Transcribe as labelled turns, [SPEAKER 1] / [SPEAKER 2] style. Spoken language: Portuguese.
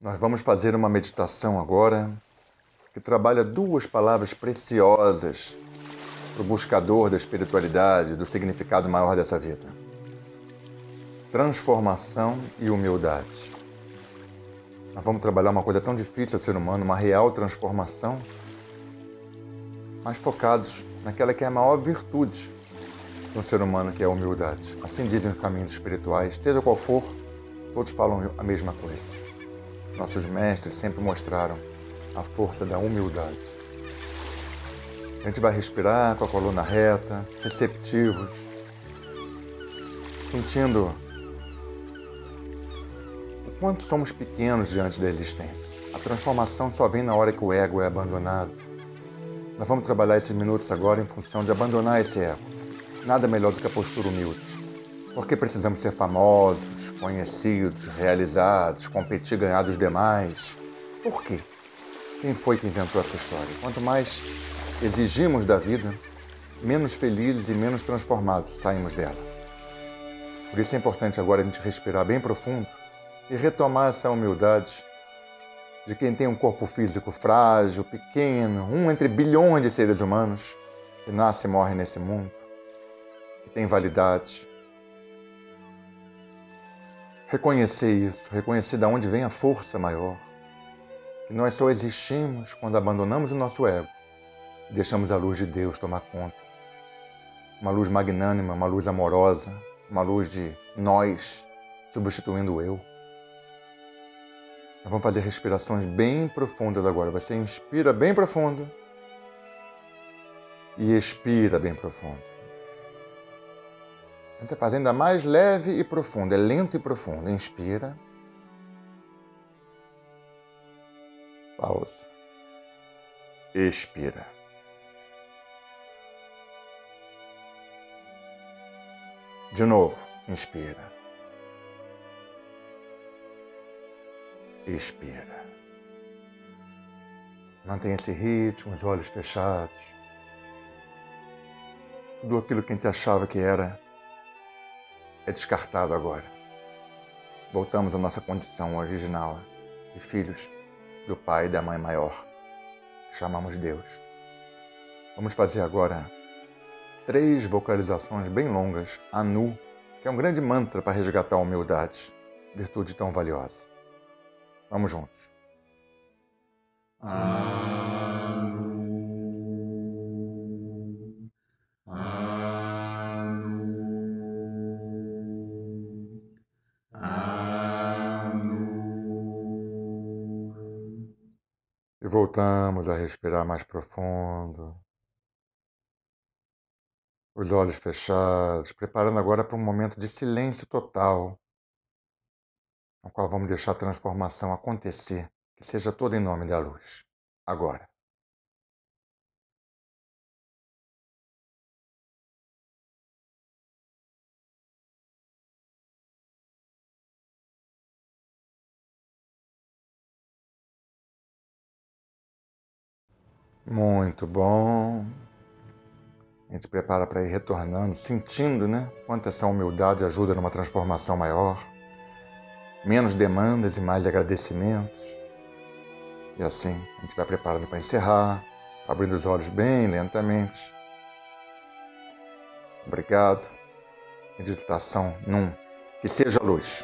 [SPEAKER 1] Nós vamos fazer uma meditação agora que trabalha duas palavras preciosas para o buscador da espiritualidade, do significado maior dessa vida: transformação e humildade. Nós vamos trabalhar uma coisa tão difícil ao ser humano, uma real transformação, mas focados naquela que é a maior virtude do ser humano, que é a humildade. Assim dizem os caminhos espirituais, seja qual for, todos falam a mesma coisa. Nossos mestres sempre mostraram a força da humildade. A gente vai respirar com a coluna reta, receptivos, sentindo o quanto somos pequenos diante da existência. A transformação só vem na hora que o ego é abandonado. Nós vamos trabalhar esses minutos agora em função de abandonar esse ego. Nada melhor do que a postura humilde. Porque precisamos ser famosos, conhecidos, realizados, competir, ganhar dos demais. Por quê? Quem foi que inventou essa história? Quanto mais exigimos da vida, menos felizes e menos transformados saímos dela. Por isso é importante agora a gente respirar bem profundo e retomar essa humildade de quem tem um corpo físico frágil, pequeno, um entre bilhões de seres humanos que nasce e morre nesse mundo, que tem validade, Reconhecer isso, reconhecer de onde vem a força maior. Que nós só existimos quando abandonamos o nosso ego e deixamos a luz de Deus tomar conta. Uma luz magnânima, uma luz amorosa, uma luz de nós substituindo o eu. Nós vamos fazer respirações bem profundas agora. Você inspira bem profundo e expira bem profundo. Tenta fazer ainda mais leve e profundo. É lento e profundo. Inspira. Pausa. Expira. De novo. Inspira. Expira. Mantenha esse ritmo, os olhos fechados. Tudo aquilo que a gente achava que era é descartado agora. Voltamos à nossa condição original de filhos do Pai e da Mãe Maior. Chamamos Deus. Vamos fazer agora três vocalizações bem longas, Anu, que é um grande mantra para resgatar a humildade, virtude tão valiosa. Vamos juntos. Ah. E voltamos a respirar mais profundo. Os olhos fechados, preparando agora para um momento de silêncio total, no qual vamos deixar a transformação acontecer, que seja toda em nome da luz. Agora. Muito bom. A gente prepara para ir retornando, sentindo, né? Quanto essa humildade ajuda numa transformação maior. Menos demandas e mais agradecimentos. E assim, a gente vai preparando para encerrar, abrindo os olhos bem lentamente. Obrigado. Meditação num. Que seja luz.